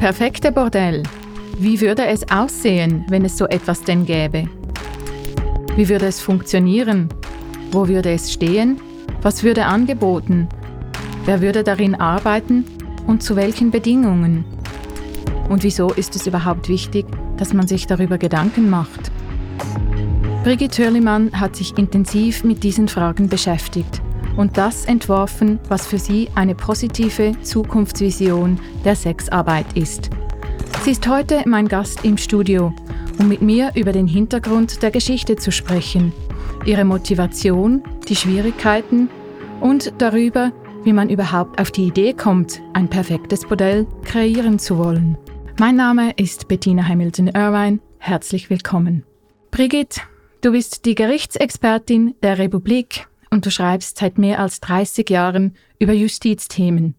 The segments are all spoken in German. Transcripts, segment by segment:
perfekte Bordell. Wie würde es aussehen, wenn es so etwas denn gäbe? Wie würde es funktionieren? Wo würde es stehen? Was würde angeboten? Wer würde darin arbeiten und zu welchen Bedingungen? Und wieso ist es überhaupt wichtig, dass man sich darüber Gedanken macht? Brigitte Hörlimann hat sich intensiv mit diesen Fragen beschäftigt und das entworfen, was für sie eine positive Zukunftsvision der Sexarbeit ist. Sie ist heute mein Gast im Studio, um mit mir über den Hintergrund der Geschichte zu sprechen, ihre Motivation, die Schwierigkeiten und darüber, wie man überhaupt auf die Idee kommt, ein perfektes Modell kreieren zu wollen. Mein Name ist Bettina Hamilton-Irvine. Herzlich willkommen. Brigitte, du bist die Gerichtsexpertin der Republik und du schreibst seit mehr als 30 Jahren über Justizthemen.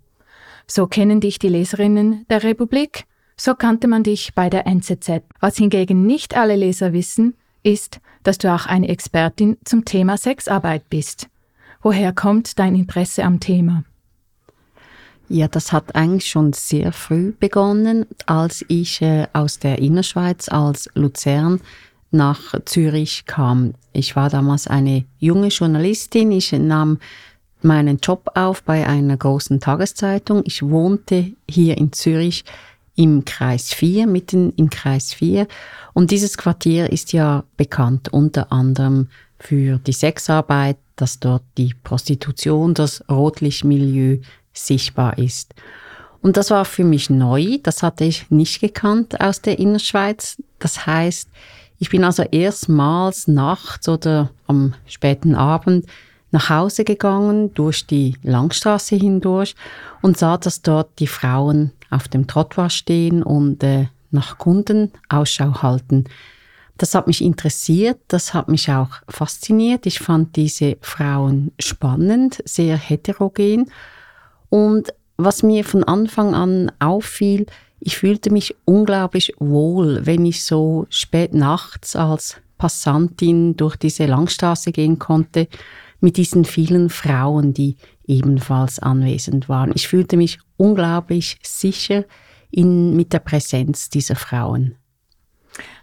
So kennen dich die Leserinnen der Republik, so kannte man dich bei der NZZ. Was hingegen nicht alle Leser wissen, ist, dass du auch eine Expertin zum Thema Sexarbeit bist. Woher kommt dein Interesse am Thema? Ja, das hat eigentlich schon sehr früh begonnen, als ich äh, aus der Innerschweiz, als Luzern, nach Zürich kam. Ich war damals eine junge Journalistin. Ich nahm meinen Job auf bei einer großen Tageszeitung. Ich wohnte hier in Zürich im Kreis 4, mitten im Kreis 4. Und dieses Quartier ist ja bekannt unter anderem für die Sexarbeit, dass dort die Prostitution, das Rotlichtmilieu sichtbar ist. Und das war für mich neu, das hatte ich nicht gekannt aus der Innerschweiz. Das heißt, ich bin also erstmals nachts oder am späten Abend nach Hause gegangen, durch die Langstraße hindurch und sah, dass dort die Frauen auf dem Trottoir stehen und äh, nach Kunden Ausschau halten. Das hat mich interessiert, das hat mich auch fasziniert. Ich fand diese Frauen spannend, sehr heterogen. Und was mir von Anfang an auffiel, ich fühlte mich unglaublich wohl, wenn ich so spät nachts als Passantin durch diese Langstraße gehen konnte, mit diesen vielen Frauen, die ebenfalls anwesend waren. Ich fühlte mich unglaublich sicher in, mit der Präsenz dieser Frauen.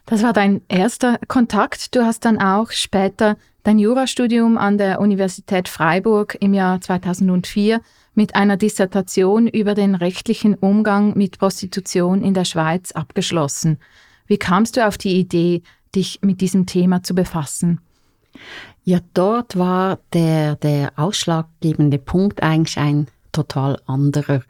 Das war dein erster Kontakt. Du hast dann auch später dein Jurastudium an der Universität Freiburg im Jahr 2004 mit einer Dissertation über den rechtlichen Umgang mit Prostitution in der Schweiz abgeschlossen. Wie kamst du auf die Idee, dich mit diesem Thema zu befassen? Ja, dort war der, der ausschlaggebende Punkt eigentlich ein total anderer.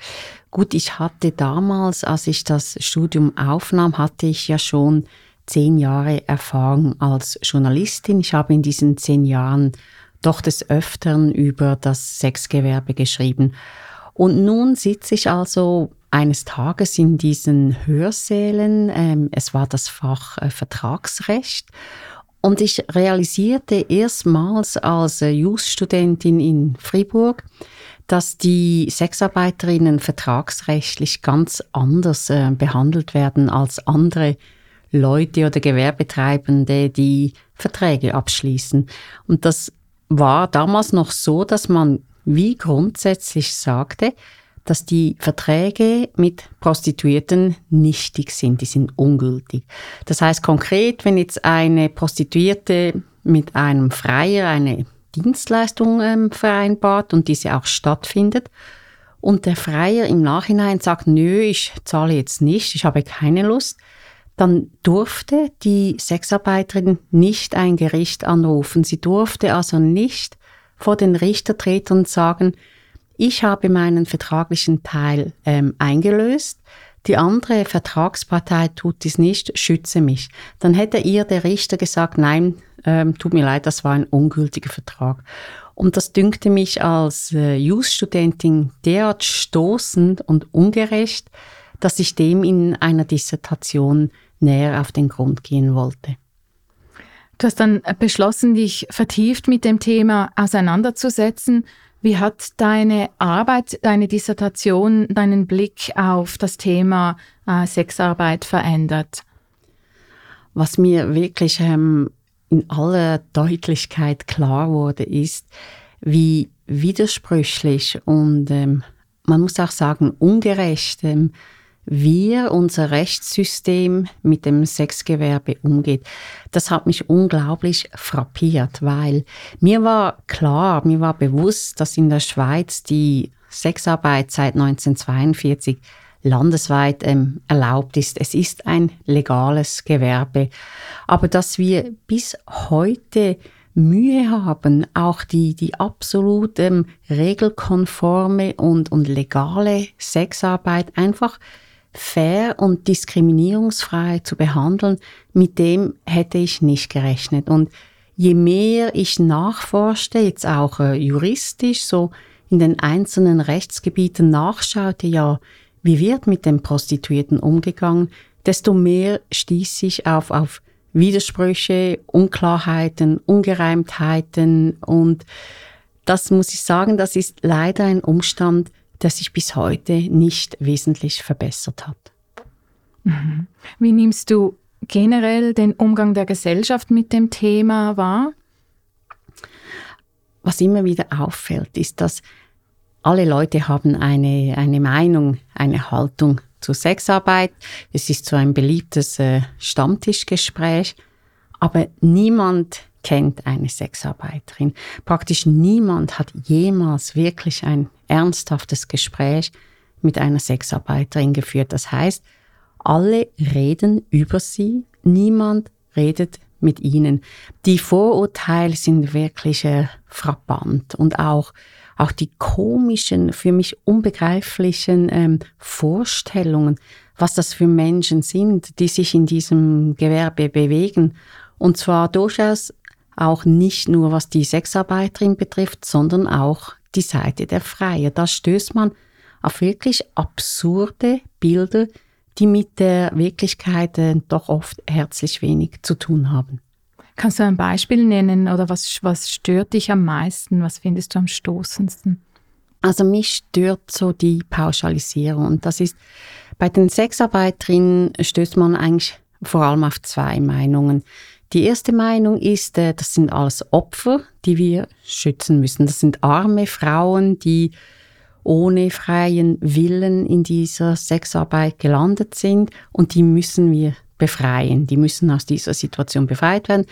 Gut, ich hatte damals, als ich das Studium aufnahm, hatte ich ja schon zehn Jahre Erfahrung als Journalistin. Ich habe in diesen zehn Jahren doch des Öfteren über das Sexgewerbe geschrieben. Und nun sitze ich also eines Tages in diesen Hörsälen, ähm, es war das Fach äh, Vertragsrecht, und ich realisierte erstmals als äh, Jus-Studentin in Fribourg, dass die Sexarbeiterinnen vertragsrechtlich ganz anders äh, behandelt werden als andere Leute oder Gewerbetreibende, die Verträge abschließen. Und das war damals noch so, dass man wie grundsätzlich sagte, dass die Verträge mit Prostituierten nichtig sind, die sind ungültig. Das heißt konkret, wenn jetzt eine Prostituierte mit einem Freier eine Dienstleistung ähm, vereinbart und diese auch stattfindet und der Freier im Nachhinein sagt, nö, ich zahle jetzt nicht, ich habe keine Lust, dann durfte die Sexarbeiterin nicht ein Gericht anrufen. Sie durfte also nicht vor den Richter treten und sagen, ich habe meinen vertraglichen Teil ähm, eingelöst, die andere Vertragspartei tut dies nicht, schütze mich. Dann hätte ihr der Richter gesagt, nein, ähm, tut mir leid, das war ein ungültiger Vertrag. Und das dünkte mich als äh, Jus-Studentin derart stoßend und ungerecht, dass ich dem in einer Dissertation näher auf den Grund gehen wollte. Du hast dann beschlossen, dich vertieft mit dem Thema auseinanderzusetzen. Wie hat deine Arbeit, deine Dissertation, deinen Blick auf das Thema äh, Sexarbeit verändert? Was mir wirklich ähm, in aller Deutlichkeit klar wurde, ist, wie widersprüchlich und ähm, man muss auch sagen ungerecht ähm, wie unser Rechtssystem mit dem Sexgewerbe umgeht. Das hat mich unglaublich frappiert, weil mir war klar, mir war bewusst, dass in der Schweiz die Sexarbeit seit 1942 landesweit ähm, erlaubt ist. Es ist ein legales Gewerbe. Aber dass wir bis heute Mühe haben, auch die, die absolut ähm, regelkonforme und, und legale Sexarbeit einfach fair und diskriminierungsfrei zu behandeln, mit dem hätte ich nicht gerechnet. Und je mehr ich nachforschte, jetzt auch äh, juristisch, so in den einzelnen Rechtsgebieten nachschaute, ja, wie wird mit den Prostituierten umgegangen, desto mehr stieß ich auf, auf Widersprüche, Unklarheiten, Ungereimtheiten und das muss ich sagen, das ist leider ein Umstand, der sich bis heute nicht wesentlich verbessert hat. Mhm. Wie nimmst du generell den Umgang der Gesellschaft mit dem Thema wahr? Was immer wieder auffällt, ist, dass alle Leute haben eine, eine Meinung, eine Haltung zur Sexarbeit. Es ist so ein beliebtes äh, Stammtischgespräch, aber niemand kennt eine Sexarbeiterin. Praktisch niemand hat jemals wirklich ein ernsthaftes Gespräch mit einer Sexarbeiterin geführt. Das heißt, alle reden über sie, niemand redet mit ihnen. Die Vorurteile sind wirklich äh, frappant und auch auch die komischen, für mich unbegreiflichen ähm, Vorstellungen, was das für Menschen sind, die sich in diesem Gewerbe bewegen. Und zwar durchaus auch nicht nur was die Sexarbeiterin betrifft, sondern auch die Seite der Freie. Da stößt man auf wirklich absurde Bilder, die mit der Wirklichkeit äh, doch oft herzlich wenig zu tun haben. Kannst du ein Beispiel nennen oder was, was stört dich am meisten? Was findest du am stoßendsten? Also mich stört so die Pauschalisierung und das ist bei den Sexarbeiterinnen stößt man eigentlich vor allem auf zwei Meinungen. Die erste Meinung ist, äh, das sind alles Opfer, die wir schützen müssen. Das sind arme Frauen, die ohne freien Willen in dieser Sexarbeit gelandet sind und die müssen wir befreien. Die müssen aus dieser Situation befreit werden.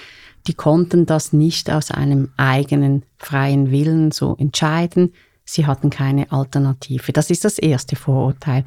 Die konnten das nicht aus einem eigenen freien Willen so entscheiden. Sie hatten keine Alternative. Das ist das erste Vorurteil.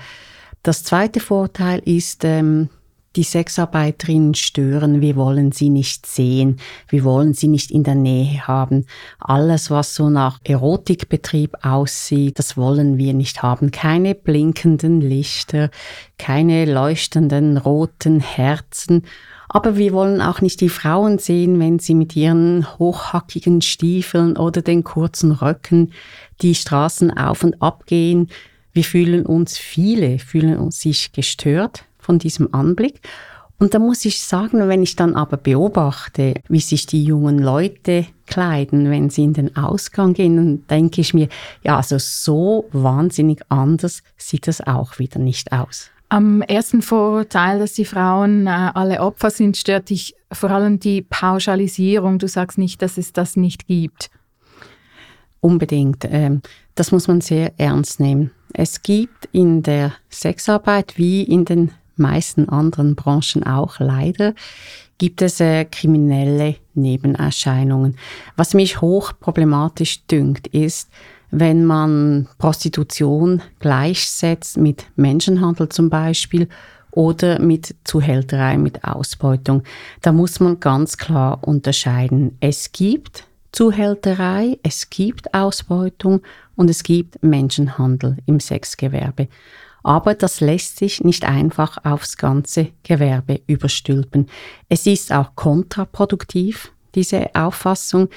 Das zweite Vorurteil ist, ähm, die Sexarbeiterinnen stören, wir wollen sie nicht sehen, wir wollen sie nicht in der Nähe haben. Alles, was so nach Erotikbetrieb aussieht, das wollen wir nicht haben. Keine blinkenden Lichter, keine leuchtenden roten Herzen. Aber wir wollen auch nicht die Frauen sehen, wenn sie mit ihren hochhackigen Stiefeln oder den kurzen Röcken die Straßen auf und ab gehen. Wir fühlen uns, viele fühlen uns sich gestört von diesem Anblick. Und da muss ich sagen, wenn ich dann aber beobachte, wie sich die jungen Leute kleiden, wenn sie in den Ausgang gehen, dann denke ich mir, ja, also so wahnsinnig anders sieht das auch wieder nicht aus. Am ersten Vorurteil, dass die Frauen äh, alle Opfer sind, stört dich vor allem die Pauschalisierung. Du sagst nicht, dass es das nicht gibt. Unbedingt. Ähm, das muss man sehr ernst nehmen. Es gibt in der Sexarbeit wie in den meisten anderen Branchen auch leider, gibt es äh, kriminelle Nebenerscheinungen. Was mich hoch problematisch dünkt, ist, wenn man Prostitution gleichsetzt mit Menschenhandel zum Beispiel oder mit Zuhälterei, mit Ausbeutung. Da muss man ganz klar unterscheiden. Es gibt Zuhälterei, es gibt Ausbeutung und es gibt Menschenhandel im Sexgewerbe aber das lässt sich nicht einfach aufs ganze Gewerbe überstülpen. Es ist auch kontraproduktiv, diese Auffassung,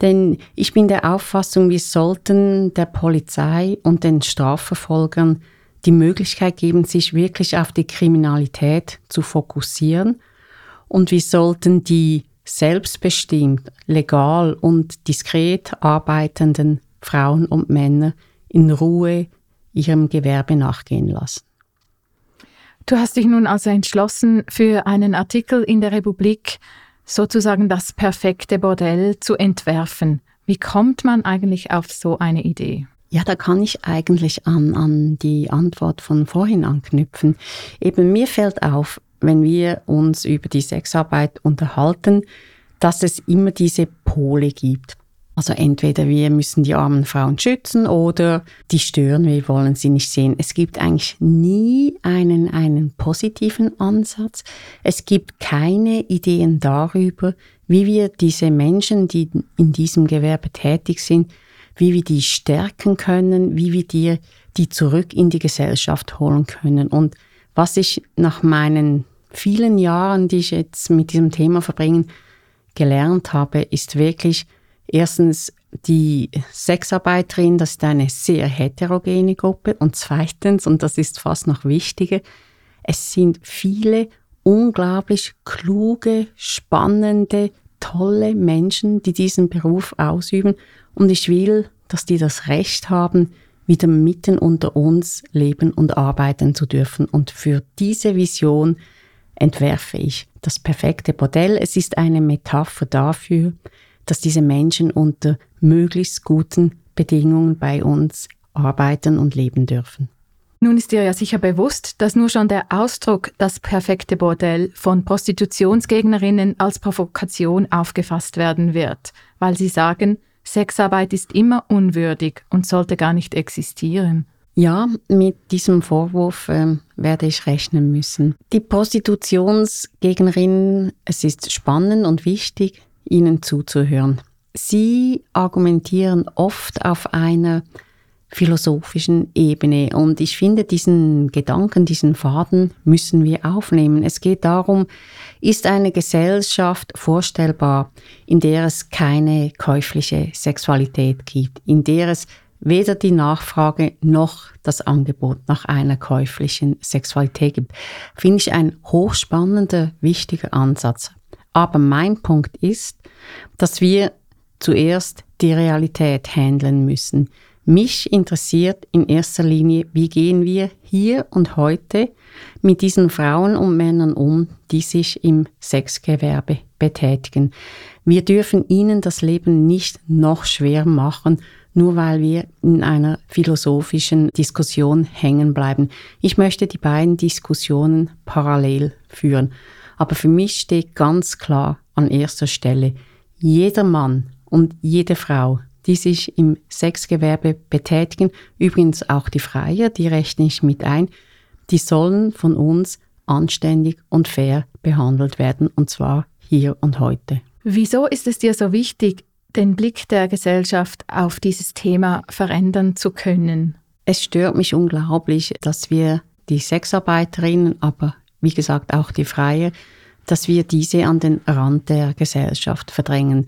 denn ich bin der Auffassung, wir sollten der Polizei und den Strafverfolgern die Möglichkeit geben, sich wirklich auf die Kriminalität zu fokussieren und wir sollten die selbstbestimmt, legal und diskret arbeitenden Frauen und Männer in Ruhe ihrem Gewerbe nachgehen lassen. Du hast dich nun also entschlossen, für einen Artikel in der Republik sozusagen das perfekte Bordell zu entwerfen. Wie kommt man eigentlich auf so eine Idee? Ja, da kann ich eigentlich an, an die Antwort von vorhin anknüpfen. Eben mir fällt auf, wenn wir uns über die Sexarbeit unterhalten, dass es immer diese Pole gibt. Also entweder wir müssen die armen Frauen schützen oder die stören, wir wollen sie nicht sehen. Es gibt eigentlich nie einen, einen positiven Ansatz. Es gibt keine Ideen darüber, wie wir diese Menschen, die in diesem Gewerbe tätig sind, wie wir die stärken können, wie wir die, die zurück in die Gesellschaft holen können. Und was ich nach meinen vielen Jahren, die ich jetzt mit diesem Thema verbringen, gelernt habe, ist wirklich, erstens die Sexarbeiterin, das ist eine sehr heterogene Gruppe und zweitens, und das ist fast noch wichtiger, es sind viele unglaublich kluge, spannende, tolle Menschen, die diesen Beruf ausüben und ich will, dass die das Recht haben, wieder mitten unter uns leben und arbeiten zu dürfen. Und für diese Vision entwerfe ich das perfekte Modell. Es ist eine Metapher dafür, dass diese Menschen unter möglichst guten Bedingungen bei uns arbeiten und leben dürfen. Nun ist dir ja sicher bewusst, dass nur schon der Ausdruck das perfekte Bordell von Prostitutionsgegnerinnen als Provokation aufgefasst werden wird, weil sie sagen, Sexarbeit ist immer unwürdig und sollte gar nicht existieren. Ja, mit diesem Vorwurf äh, werde ich rechnen müssen. Die Prostitutionsgegnerinnen, es ist spannend und wichtig, ihnen zuzuhören. Sie argumentieren oft auf einer philosophischen Ebene und ich finde diesen Gedanken, diesen Faden müssen wir aufnehmen. Es geht darum, ist eine Gesellschaft vorstellbar, in der es keine käufliche Sexualität gibt, in der es weder die Nachfrage noch das Angebot nach einer käuflichen Sexualität gibt, finde ich ein hochspannender, wichtiger Ansatz. Aber mein Punkt ist, dass wir zuerst die Realität handeln müssen. Mich interessiert in erster Linie, wie gehen wir hier und heute mit diesen Frauen und Männern um, die sich im Sexgewerbe betätigen. Wir dürfen ihnen das Leben nicht noch schwer machen, nur weil wir in einer philosophischen Diskussion hängen bleiben. Ich möchte die beiden Diskussionen parallel führen. Aber für mich steht ganz klar an erster Stelle, jeder Mann und jede Frau, die sich im Sexgewerbe betätigen, übrigens auch die Freier, die rechne ich mit ein, die sollen von uns anständig und fair behandelt werden, und zwar hier und heute. Wieso ist es dir so wichtig, den Blick der Gesellschaft auf dieses Thema verändern zu können? Es stört mich unglaublich, dass wir die Sexarbeiterinnen, aber wie gesagt auch die Freier, dass wir diese an den Rand der Gesellschaft verdrängen.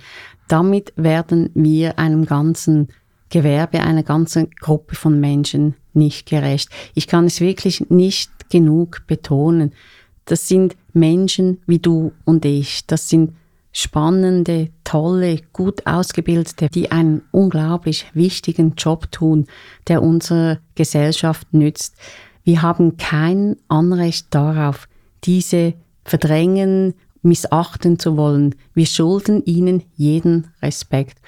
Damit werden wir einem ganzen Gewerbe, einer ganzen Gruppe von Menschen nicht gerecht. Ich kann es wirklich nicht genug betonen. Das sind Menschen wie du und ich. Das sind spannende, tolle, gut ausgebildete, die einen unglaublich wichtigen Job tun, der unserer Gesellschaft nützt. Wir haben kein Anrecht darauf, diese verdrängen, missachten zu wollen. Wir schulden ihnen jeden Respekt.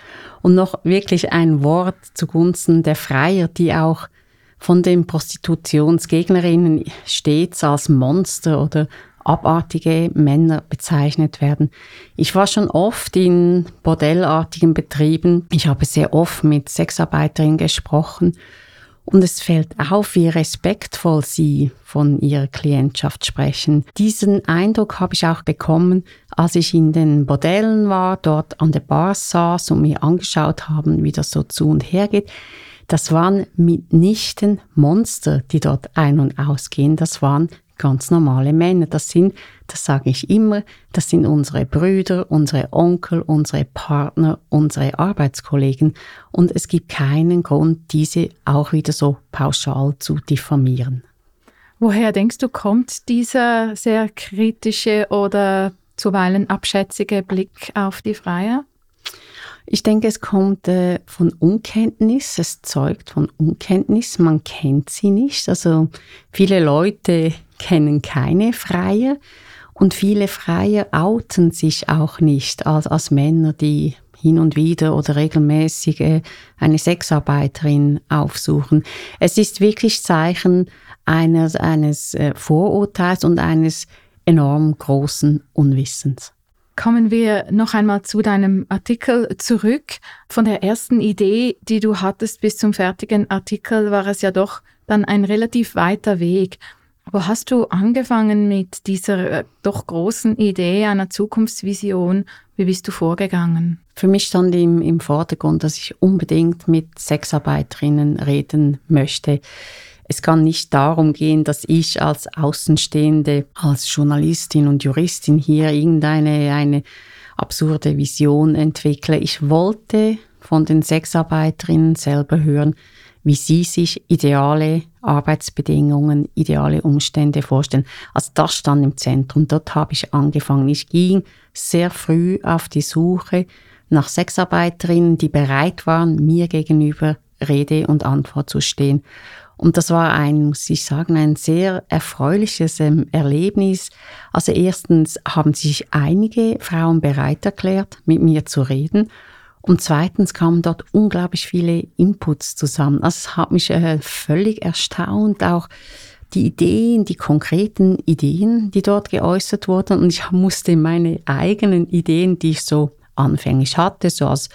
Und noch wirklich ein Wort zugunsten der Freier, die auch von den Prostitutionsgegnerinnen stets als Monster oder abartige Männer bezeichnet werden. Ich war schon oft in bordellartigen Betrieben. Ich habe sehr oft mit Sexarbeiterinnen gesprochen und es fällt auf, wie respektvoll sie von ihrer Klientschaft sprechen. Diesen Eindruck habe ich auch bekommen, als ich in den Bordellen war, dort an der Bar saß und mir angeschaut haben, wie das so zu und her geht. Das waren mitnichten Monster, die dort ein- und ausgehen. Das waren ganz normale Männer. Das sind, das sage ich immer, das sind unsere Brüder, unsere Onkel, unsere Partner, unsere Arbeitskollegen. Und es gibt keinen Grund, diese auch wieder so pauschal zu diffamieren. Woher denkst du, kommt dieser sehr kritische oder zuweilen abschätzige Blick auf die Freier? Ich denke, es kommt äh, von Unkenntnis, es zeugt von Unkenntnis, man kennt sie nicht. Also viele Leute kennen keine Freier und viele Freier outen sich auch nicht als, als Männer, die hin und wieder oder regelmäßig äh, eine Sexarbeiterin aufsuchen. Es ist wirklich Zeichen eines, eines äh, Vorurteils und eines enorm großen Unwissens. Kommen wir noch einmal zu deinem Artikel zurück. Von der ersten Idee, die du hattest, bis zum fertigen Artikel war es ja doch dann ein relativ weiter Weg. Wo hast du angefangen mit dieser äh, doch großen Idee einer Zukunftsvision? Wie bist du vorgegangen? Für mich stand im, im Vordergrund, dass ich unbedingt mit Sexarbeiterinnen reden möchte. Es kann nicht darum gehen, dass ich als Außenstehende, als Journalistin und Juristin hier irgendeine eine absurde Vision entwickle. Ich wollte von den Sexarbeiterinnen selber hören, wie sie sich ideale Arbeitsbedingungen, ideale Umstände vorstellen. Also das stand im Zentrum. Dort habe ich angefangen. Ich ging sehr früh auf die Suche nach Sexarbeiterinnen, die bereit waren, mir gegenüber Rede und Antwort zu stehen. Und das war ein, muss ich sagen, ein sehr erfreuliches ähm, Erlebnis. Also erstens haben sich einige Frauen bereit erklärt, mit mir zu reden. Und zweitens kamen dort unglaublich viele Inputs zusammen. Also es hat mich äh, völlig erstaunt, auch die Ideen, die konkreten Ideen, die dort geäußert wurden. Und ich musste meine eigenen Ideen, die ich so anfänglich hatte, so als,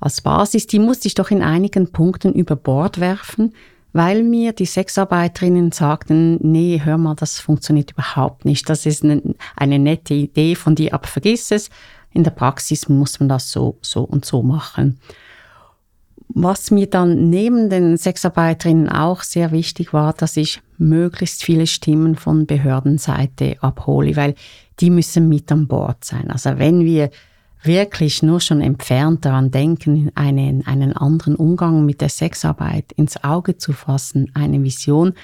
als Basis, die musste ich doch in einigen Punkten über Bord werfen, weil mir die Sexarbeiterinnen sagten, nee, hör mal, das funktioniert überhaupt nicht. Das ist eine, eine nette Idee von dir, aber vergiss es in der Praxis muss man das so, so und so machen. Was mir dann neben den Sexarbeiterinnen auch sehr wichtig war, dass ich möglichst viele Stimmen von Behördenseite abhole, weil die müssen mit an Bord sein. Also wenn wir wirklich nur schon entfernt daran denken, einen, einen anderen Umgang mit der Sexarbeit ins Auge zu fassen, eine Vision,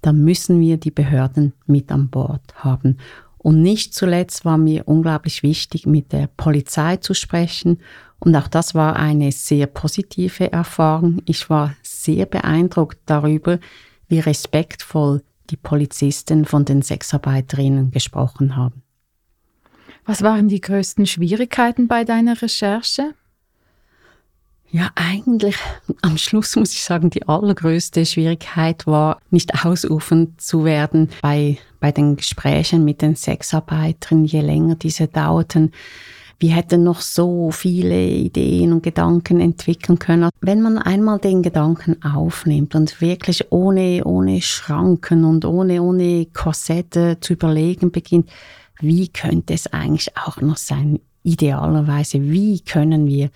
dann müssen wir die Behörden mit an Bord haben. Und nicht zuletzt war mir unglaublich wichtig, mit der Polizei zu sprechen. Und auch das war eine sehr positive Erfahrung. Ich war sehr beeindruckt darüber, wie respektvoll die Polizisten von den Sexarbeiterinnen gesprochen haben. Was waren die größten Schwierigkeiten bei deiner Recherche? Ja, eigentlich am Schluss muss ich sagen, die allergrößte Schwierigkeit war, nicht ausufern zu werden bei, bei den Gesprächen mit den Sexarbeitern, je länger diese dauerten. Wir hätten noch so viele Ideen und Gedanken entwickeln können. Wenn man einmal den Gedanken aufnimmt und wirklich ohne, ohne Schranken und ohne, ohne Korsette zu überlegen beginnt, wie könnte es eigentlich auch noch sein, idealerweise, wie können wir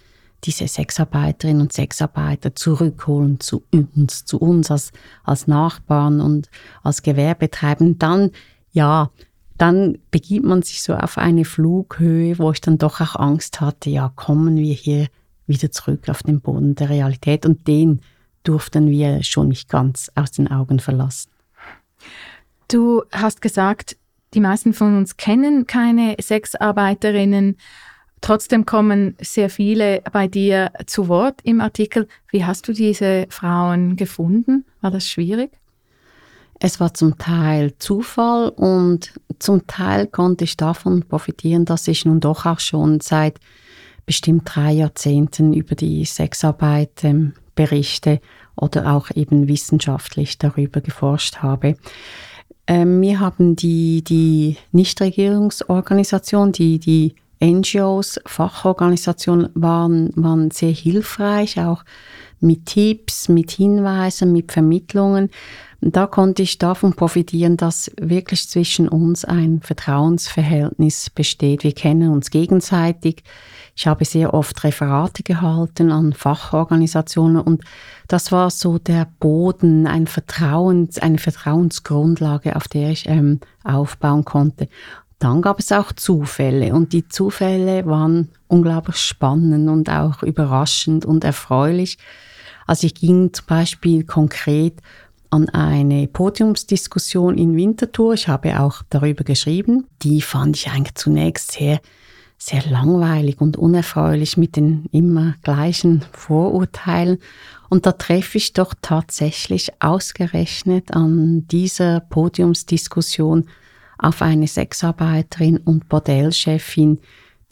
diese Sexarbeiterinnen und Sexarbeiter zurückholen zu uns, zu uns als, als Nachbarn und als Gewerbetreibenden, dann, ja, dann begibt man sich so auf eine Flughöhe, wo ich dann doch auch Angst hatte, ja, kommen wir hier wieder zurück auf den Boden der Realität und den durften wir schon nicht ganz aus den Augen verlassen. Du hast gesagt, die meisten von uns kennen keine Sexarbeiterinnen. Trotzdem kommen sehr viele bei dir zu Wort im Artikel. Wie hast du diese Frauen gefunden? War das schwierig? Es war zum Teil Zufall und zum Teil konnte ich davon profitieren, dass ich nun doch auch schon seit bestimmt drei Jahrzehnten über die Sexarbeit ähm, berichte oder auch eben wissenschaftlich darüber geforscht habe. Ähm, mir haben die, die Nichtregierungsorganisationen, die, die NGOs, Fachorganisationen waren, waren sehr hilfreich, auch mit Tipps, mit Hinweisen, mit Vermittlungen. Da konnte ich davon profitieren, dass wirklich zwischen uns ein Vertrauensverhältnis besteht. Wir kennen uns gegenseitig. Ich habe sehr oft Referate gehalten an Fachorganisationen und das war so der Boden, ein Vertrauens, eine Vertrauensgrundlage, auf der ich ähm, aufbauen konnte. Dann gab es auch Zufälle und die Zufälle waren unglaublich spannend und auch überraschend und erfreulich. Also ich ging zum Beispiel konkret an eine Podiumsdiskussion in Winterthur. Ich habe auch darüber geschrieben. Die fand ich eigentlich zunächst sehr, sehr langweilig und unerfreulich mit den immer gleichen Vorurteilen. Und da treffe ich doch tatsächlich ausgerechnet an dieser Podiumsdiskussion auf eine Sexarbeiterin und Bordellchefin,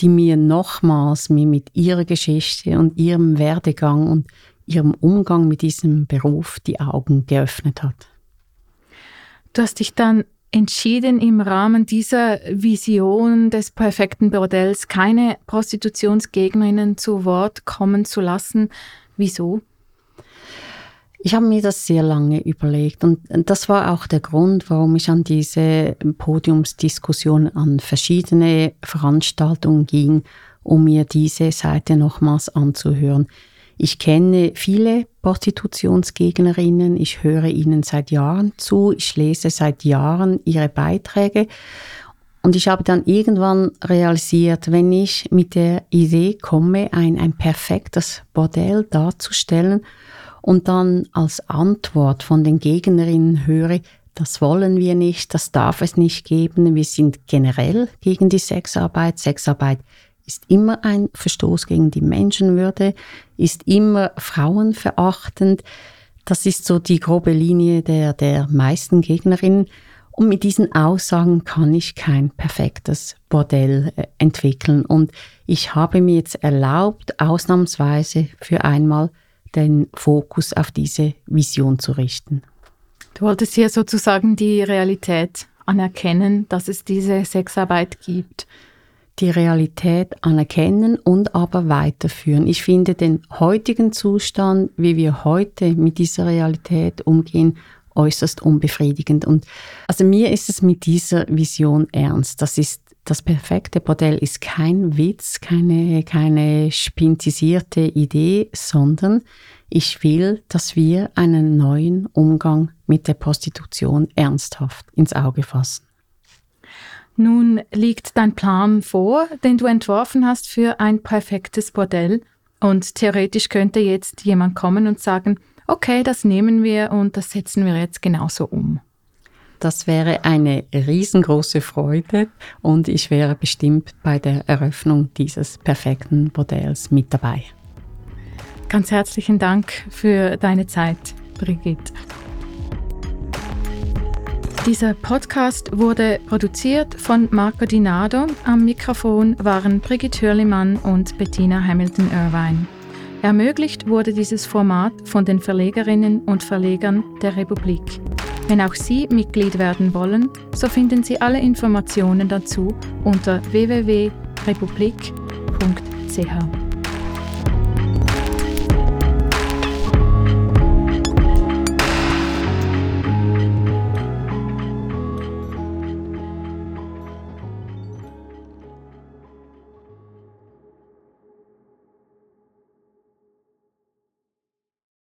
die mir nochmals mir mit ihrer Geschichte und ihrem Werdegang und ihrem Umgang mit diesem Beruf die Augen geöffnet hat. Du hast dich dann entschieden, im Rahmen dieser Vision des perfekten Bordells keine Prostitutionsgegnerinnen zu Wort kommen zu lassen. Wieso? Ich habe mir das sehr lange überlegt und das war auch der Grund, warum ich an diese Podiumsdiskussion an verschiedene Veranstaltungen ging, um mir diese Seite nochmals anzuhören. Ich kenne viele Prostitutionsgegnerinnen, ich höre ihnen seit Jahren zu, ich lese seit Jahren ihre Beiträge und ich habe dann irgendwann realisiert, wenn ich mit der Idee komme, ein, ein perfektes Bordell darzustellen und dann als Antwort von den Gegnerinnen höre, das wollen wir nicht, das darf es nicht geben, wir sind generell gegen die Sexarbeit, Sexarbeit ist immer ein Verstoß gegen die Menschenwürde, ist immer frauenverachtend. Das ist so die grobe Linie der, der meisten Gegnerinnen. Und mit diesen Aussagen kann ich kein perfektes Bordell äh, entwickeln. Und ich habe mir jetzt erlaubt, ausnahmsweise für einmal den Fokus auf diese Vision zu richten. Du wolltest hier sozusagen die Realität anerkennen, dass es diese Sexarbeit gibt die Realität anerkennen und aber weiterführen. Ich finde den heutigen Zustand, wie wir heute mit dieser Realität umgehen, äußerst unbefriedigend. Und also mir ist es mit dieser Vision ernst. Das ist das perfekte Bordell ist kein Witz, keine, keine spintisierte Idee, sondern ich will, dass wir einen neuen Umgang mit der Prostitution ernsthaft ins Auge fassen. Nun liegt dein Plan vor, den du entworfen hast für ein perfektes Bordell. Und theoretisch könnte jetzt jemand kommen und sagen, okay, das nehmen wir und das setzen wir jetzt genauso um. Das wäre eine riesengroße Freude und ich wäre bestimmt bei der Eröffnung dieses perfekten Bordells mit dabei. Ganz herzlichen Dank für deine Zeit, Brigitte. Dieser Podcast wurde produziert von Marco Dinado. Am Mikrofon waren Brigitte Hörlimann und Bettina Hamilton-Irvine. Ermöglicht wurde dieses Format von den Verlegerinnen und Verlegern der Republik. Wenn auch Sie Mitglied werden wollen, so finden Sie alle Informationen dazu unter www.republik.ch.